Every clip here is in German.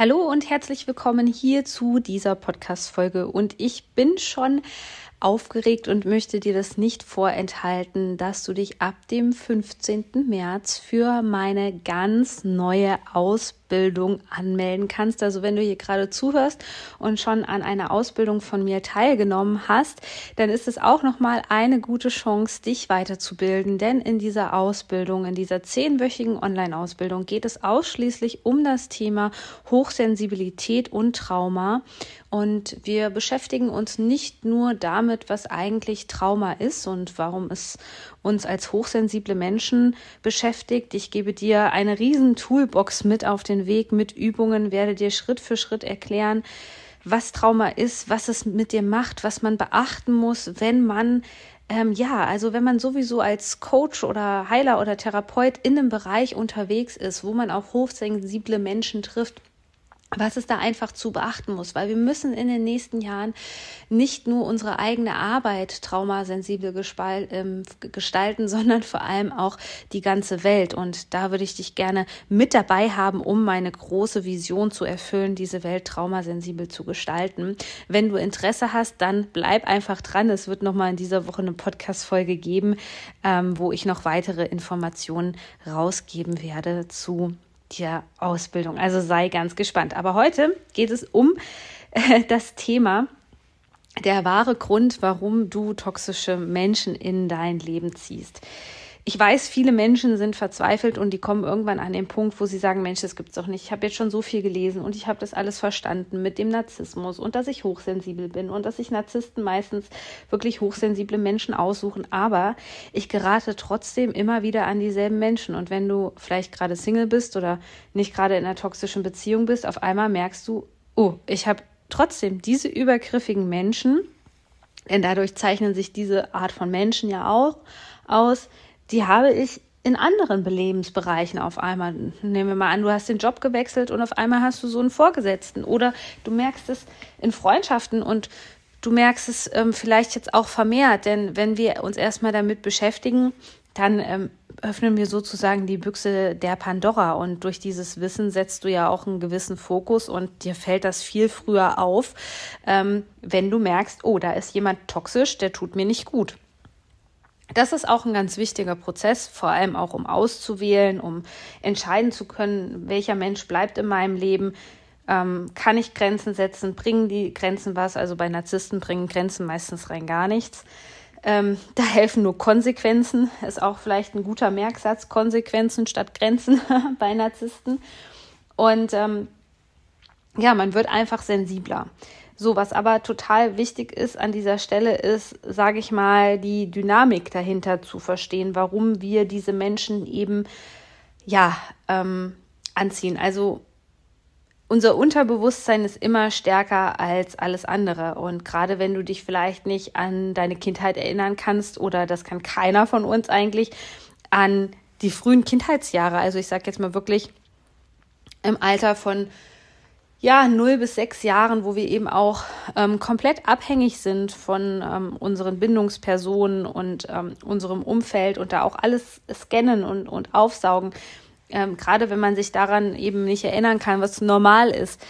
Hallo und herzlich willkommen hier zu dieser Podcast-Folge. Und ich bin schon aufgeregt und möchte dir das nicht vorenthalten, dass du dich ab dem 15. März für meine ganz neue Ausbildung anmelden kannst. Also wenn du hier gerade zuhörst und schon an einer Ausbildung von mir teilgenommen hast, dann ist es auch nochmal eine gute Chance, dich weiterzubilden. Denn in dieser Ausbildung, in dieser zehnwöchigen Online-Ausbildung geht es ausschließlich um das Thema Hochsensibilität und Trauma. Und wir beschäftigen uns nicht nur damit, was eigentlich Trauma ist und warum es uns als hochsensible Menschen beschäftigt. Ich gebe dir eine riesen Toolbox mit auf den Weg, mit Übungen, werde dir Schritt für Schritt erklären, was Trauma ist, was es mit dir macht, was man beachten muss, wenn man ähm, ja, also wenn man sowieso als Coach oder Heiler oder Therapeut in einem Bereich unterwegs ist, wo man auch hochsensible Menschen trifft, was es da einfach zu beachten muss, weil wir müssen in den nächsten Jahren nicht nur unsere eigene Arbeit traumasensibel ähm, gestalten, sondern vor allem auch die ganze Welt. Und da würde ich dich gerne mit dabei haben, um meine große Vision zu erfüllen, diese Welt traumasensibel zu gestalten. Wenn du Interesse hast, dann bleib einfach dran. Es wird nochmal in dieser Woche eine Podcast-Folge geben, ähm, wo ich noch weitere Informationen rausgeben werde zu der Ausbildung. Also sei ganz gespannt. Aber heute geht es um äh, das Thema der wahre Grund, warum du toxische Menschen in dein Leben ziehst. Ich weiß, viele Menschen sind verzweifelt und die kommen irgendwann an den Punkt, wo sie sagen, Mensch, das gibt's doch nicht. Ich habe jetzt schon so viel gelesen und ich habe das alles verstanden mit dem Narzissmus und dass ich hochsensibel bin und dass sich Narzissten meistens wirklich hochsensible Menschen aussuchen. Aber ich gerate trotzdem immer wieder an dieselben Menschen. Und wenn du vielleicht gerade Single bist oder nicht gerade in einer toxischen Beziehung bist, auf einmal merkst du, oh, ich habe trotzdem diese übergriffigen Menschen, denn dadurch zeichnen sich diese Art von Menschen ja auch aus, die habe ich in anderen Belebensbereichen auf einmal. Nehmen wir mal an, du hast den Job gewechselt und auf einmal hast du so einen Vorgesetzten oder du merkst es in Freundschaften und du merkst es ähm, vielleicht jetzt auch vermehrt, denn wenn wir uns erstmal damit beschäftigen, dann ähm, öffnen wir sozusagen die Büchse der Pandora und durch dieses Wissen setzt du ja auch einen gewissen Fokus und dir fällt das viel früher auf, ähm, wenn du merkst, oh, da ist jemand toxisch, der tut mir nicht gut. Das ist auch ein ganz wichtiger Prozess, vor allem auch um auszuwählen, um entscheiden zu können, welcher Mensch bleibt in meinem Leben. Ähm, kann ich Grenzen setzen? Bringen die Grenzen was? Also bei Narzissten bringen Grenzen meistens rein gar nichts. Ähm, da helfen nur Konsequenzen. Ist auch vielleicht ein guter Merksatz. Konsequenzen statt Grenzen bei Narzissten. Und ähm, ja, man wird einfach sensibler. So, was aber total wichtig ist an dieser Stelle ist, sage ich mal, die Dynamik dahinter zu verstehen, warum wir diese Menschen eben ja ähm, anziehen. Also unser Unterbewusstsein ist immer stärker als alles andere. Und gerade wenn du dich vielleicht nicht an deine Kindheit erinnern kannst, oder das kann keiner von uns eigentlich, an die frühen Kindheitsjahre, also ich sage jetzt mal wirklich im Alter von ja, null bis sechs Jahren, wo wir eben auch ähm, komplett abhängig sind von ähm, unseren Bindungspersonen und ähm, unserem Umfeld und da auch alles scannen und, und aufsaugen. Ähm, gerade wenn man sich daran eben nicht erinnern kann, was normal ist,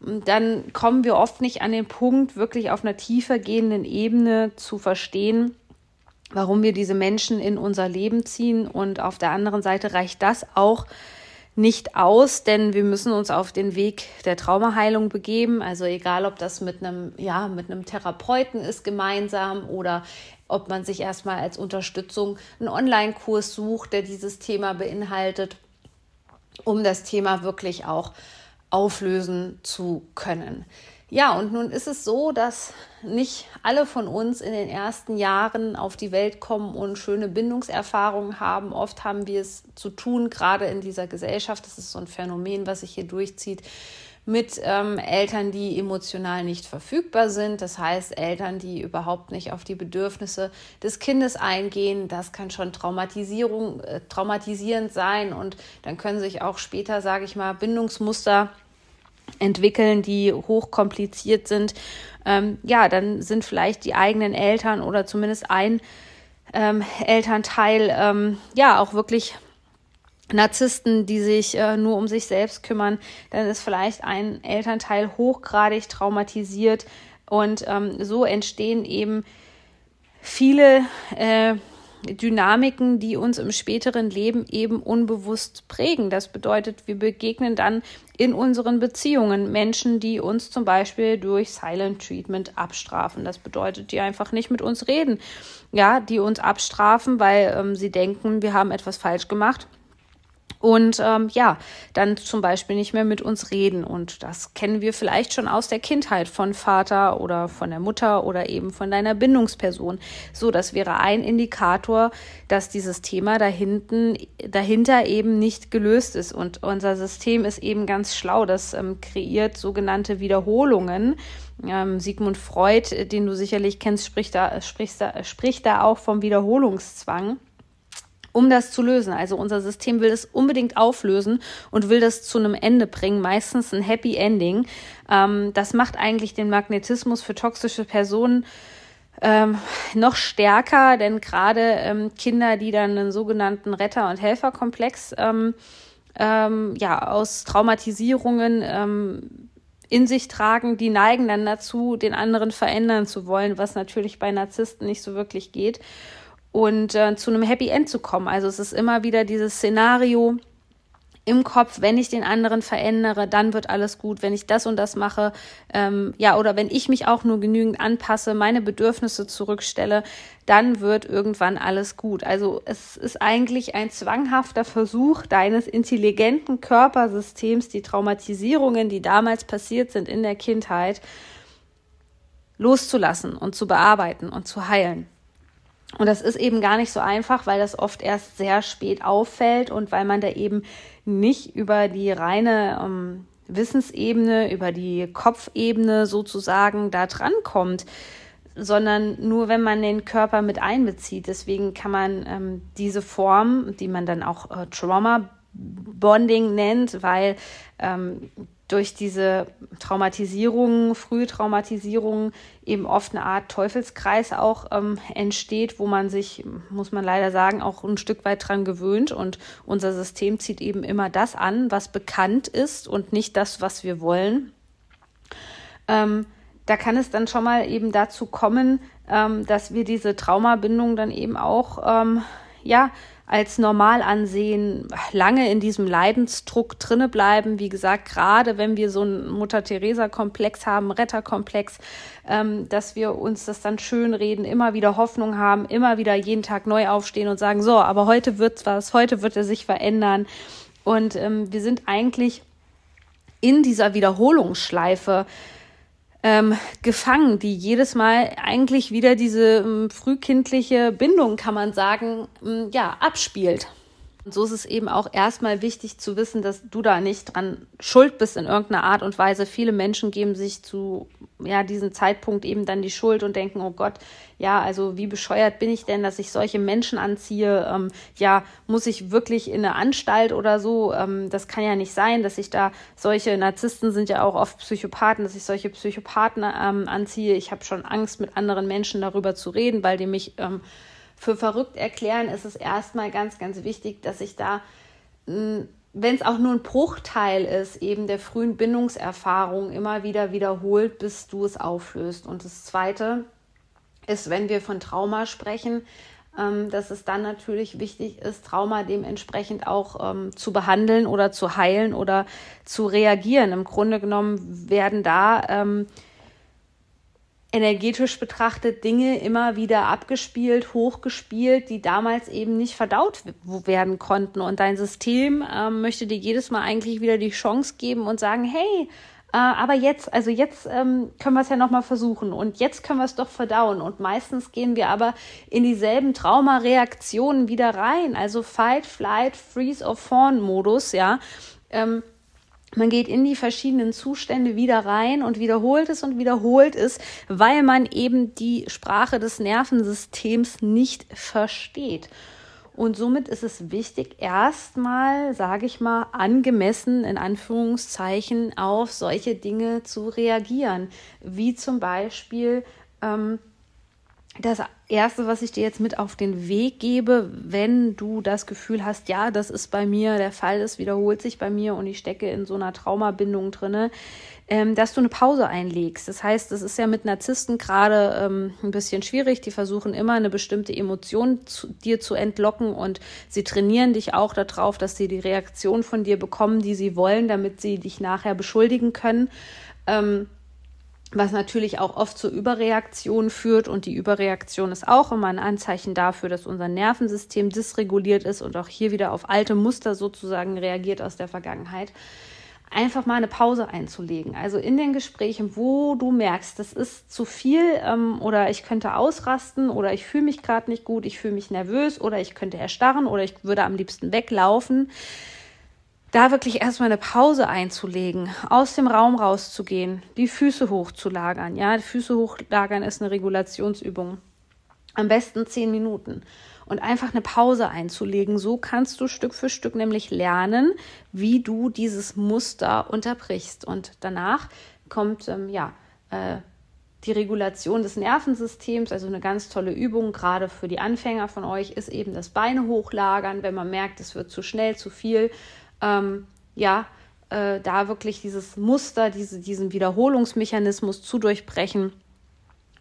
dann kommen wir oft nicht an den Punkt, wirklich auf einer tiefer gehenden Ebene zu verstehen, warum wir diese Menschen in unser Leben ziehen. Und auf der anderen Seite reicht das auch, nicht aus, denn wir müssen uns auf den Weg der Traumaheilung begeben. Also egal, ob das mit einem, ja, mit einem Therapeuten ist gemeinsam oder ob man sich erstmal als Unterstützung einen Online-Kurs sucht, der dieses Thema beinhaltet, um das Thema wirklich auch auflösen zu können. Ja, und nun ist es so, dass nicht alle von uns in den ersten Jahren auf die Welt kommen und schöne Bindungserfahrungen haben. Oft haben wir es zu tun, gerade in dieser Gesellschaft, das ist so ein Phänomen, was sich hier durchzieht, mit ähm, Eltern, die emotional nicht verfügbar sind. Das heißt, Eltern, die überhaupt nicht auf die Bedürfnisse des Kindes eingehen. Das kann schon Traumatisierung, äh, traumatisierend sein und dann können sich auch später, sage ich mal, Bindungsmuster entwickeln, die hochkompliziert sind. Ähm, ja, dann sind vielleicht die eigenen Eltern oder zumindest ein ähm, Elternteil ähm, ja auch wirklich Narzissten, die sich äh, nur um sich selbst kümmern, dann ist vielleicht ein Elternteil hochgradig traumatisiert und ähm, so entstehen eben viele äh, Dynamiken, die uns im späteren Leben eben unbewusst prägen. Das bedeutet, wir begegnen dann in unseren Beziehungen Menschen, die uns zum Beispiel durch Silent Treatment abstrafen. Das bedeutet, die einfach nicht mit uns reden. Ja, die uns abstrafen, weil ähm, sie denken, wir haben etwas falsch gemacht und ähm, ja, dann zum Beispiel nicht mehr mit uns reden. Und das kennen wir vielleicht schon aus der Kindheit von Vater oder von der Mutter oder eben von deiner Bindungsperson. So, das wäre ein Indikator, dass dieses Thema dahinten, dahinter eben nicht gelöst ist. Und unser System ist eben ganz schlau. Das ähm, kreiert sogenannte Wiederholungen. Ähm, Sigmund Freud, den du sicherlich kennst, spricht da, spricht da, spricht da auch vom Wiederholungszwang um das zu lösen. Also unser System will es unbedingt auflösen und will das zu einem Ende bringen, meistens ein Happy Ending. Ähm, das macht eigentlich den Magnetismus für toxische Personen ähm, noch stärker, denn gerade ähm, Kinder, die dann einen sogenannten Retter- und Helferkomplex ähm, ähm, ja, aus Traumatisierungen ähm, in sich tragen, die neigen dann dazu, den anderen verändern zu wollen, was natürlich bei Narzissten nicht so wirklich geht und äh, zu einem Happy End zu kommen. Also es ist immer wieder dieses Szenario im Kopf, wenn ich den anderen verändere, dann wird alles gut. Wenn ich das und das mache, ähm, ja, oder wenn ich mich auch nur genügend anpasse, meine Bedürfnisse zurückstelle, dann wird irgendwann alles gut. Also es ist eigentlich ein zwanghafter Versuch deines intelligenten Körpersystems, die Traumatisierungen, die damals passiert sind in der Kindheit, loszulassen und zu bearbeiten und zu heilen. Und das ist eben gar nicht so einfach, weil das oft erst sehr spät auffällt und weil man da eben nicht über die reine ähm, Wissensebene, über die Kopfebene sozusagen da dran kommt, sondern nur wenn man den Körper mit einbezieht. Deswegen kann man ähm, diese Form, die man dann auch äh, Trauma Bonding nennt, weil ähm, durch diese Traumatisierung, frühe Traumatisierung eben oft eine Art Teufelskreis auch ähm, entsteht, wo man sich, muss man leider sagen, auch ein Stück weit dran gewöhnt und unser System zieht eben immer das an, was bekannt ist und nicht das, was wir wollen. Ähm, da kann es dann schon mal eben dazu kommen, ähm, dass wir diese Traumabindung dann eben auch, ähm, ja, als normal ansehen, lange in diesem Leidensdruck drinne bleiben. Wie gesagt, gerade wenn wir so einen Mutter-Theresa-Komplex haben, Retterkomplex, ähm, dass wir uns das dann schön reden, immer wieder Hoffnung haben, immer wieder jeden Tag neu aufstehen und sagen, so, aber heute wird's was, heute wird er sich verändern. Und ähm, wir sind eigentlich in dieser Wiederholungsschleife ähm, gefangen, die jedes Mal eigentlich wieder diese ähm, frühkindliche Bindung, kann man sagen, ähm, ja, abspielt. Und so ist es eben auch erstmal wichtig zu wissen, dass du da nicht dran schuld bist in irgendeiner Art und Weise. Viele Menschen geben sich zu ja, diesem Zeitpunkt eben dann die Schuld und denken, oh Gott, ja, also wie bescheuert bin ich denn, dass ich solche Menschen anziehe? Ähm, ja, muss ich wirklich in eine Anstalt oder so? Ähm, das kann ja nicht sein, dass ich da solche Narzissten sind ja auch oft Psychopathen, dass ich solche Psychopathen ähm, anziehe. Ich habe schon Angst, mit anderen Menschen darüber zu reden, weil die mich ähm, für verrückt erklären, ist es erstmal ganz, ganz wichtig, dass ich da, hm, wenn es auch nur ein Bruchteil ist, eben der frühen Bindungserfahrung immer wieder wiederholt, bis du es auflöst. Und das Zweite ist, wenn wir von Trauma sprechen, ähm, dass es dann natürlich wichtig ist, Trauma dementsprechend auch ähm, zu behandeln oder zu heilen oder zu reagieren. Im Grunde genommen werden da ähm, energetisch betrachtet Dinge immer wieder abgespielt, hochgespielt, die damals eben nicht verdaut werden konnten. Und dein System ähm, möchte dir jedes Mal eigentlich wieder die Chance geben und sagen, hey, Äh, aber jetzt, also jetzt ähm, können wir es ja nochmal versuchen und jetzt können wir es doch verdauen. Und meistens gehen wir aber in dieselben Traumareaktionen wieder rein. Also Fight, Flight, Freeze or Fawn Modus, ja. Ähm, man geht in die verschiedenen Zustände wieder rein und wiederholt es und wiederholt es, weil man eben die Sprache des Nervensystems nicht versteht. Und somit ist es wichtig, erstmal, sage ich mal, angemessen in Anführungszeichen auf solche Dinge zu reagieren, wie zum Beispiel ähm, das Erste, was ich dir jetzt mit auf den Weg gebe, wenn du das Gefühl hast, ja, das ist bei mir der Fall, das wiederholt sich bei mir und ich stecke in so einer Traumabindung drinne, ähm, dass du eine Pause einlegst. Das heißt, es ist ja mit Narzissten gerade ähm, ein bisschen schwierig. Die versuchen immer eine bestimmte Emotion zu, dir zu entlocken und sie trainieren dich auch darauf, dass sie die Reaktion von dir bekommen, die sie wollen, damit sie dich nachher beschuldigen können. Ähm, was natürlich auch oft zur Überreaktion führt. Und die Überreaktion ist auch immer ein Anzeichen dafür, dass unser Nervensystem dysreguliert ist und auch hier wieder auf alte Muster sozusagen reagiert aus der Vergangenheit einfach mal eine Pause einzulegen. Also in den Gesprächen, wo du merkst, das ist zu viel ähm, oder ich könnte ausrasten oder ich fühle mich gerade nicht gut, ich fühle mich nervös oder ich könnte erstarren oder ich würde am liebsten weglaufen, da wirklich erstmal eine Pause einzulegen, aus dem Raum rauszugehen, die Füße hochzulagern. Ja, die Füße hochlagern ist eine Regulationsübung. Am besten zehn Minuten und einfach eine Pause einzulegen. So kannst du Stück für Stück nämlich lernen, wie du dieses Muster unterbrichst. Und danach kommt ähm, ja äh, die Regulation des Nervensystems, also eine ganz tolle Übung, gerade für die Anfänger von euch, ist eben das Beine hochlagern, wenn man merkt, es wird zu schnell, zu viel. Ähm, ja, äh, da wirklich dieses Muster, diese, diesen Wiederholungsmechanismus zu durchbrechen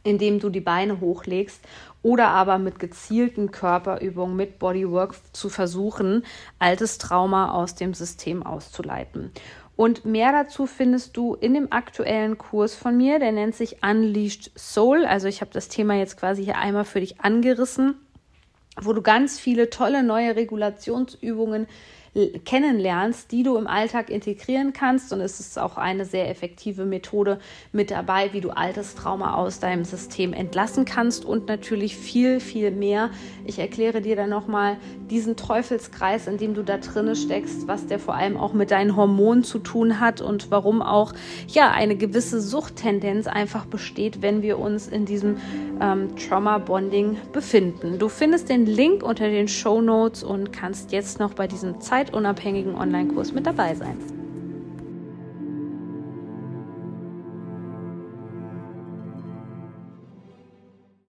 indem du die Beine hochlegst oder aber mit gezielten Körperübungen, mit Bodywork zu versuchen, altes Trauma aus dem System auszuleiten. Und mehr dazu findest du in dem aktuellen Kurs von mir, der nennt sich Unleashed Soul. Also ich habe das Thema jetzt quasi hier einmal für dich angerissen, wo du ganz viele tolle neue Regulationsübungen kennenlernst, die du im Alltag integrieren kannst. Und es ist auch eine sehr effektive Methode mit dabei, wie du altes Trauma aus deinem System entlassen kannst und natürlich viel, viel mehr. Ich erkläre dir dann nochmal diesen Teufelskreis, in dem du da drinne steckst, was der vor allem auch mit deinen Hormonen zu tun hat und warum auch ja eine gewisse Suchttendenz einfach besteht, wenn wir uns in diesem ähm, Trauma Bonding befinden. Du findest den Link unter den Show Notes und kannst jetzt noch bei diesem Zeit zeitunabhängigen Online-Kurs mit dabei sein.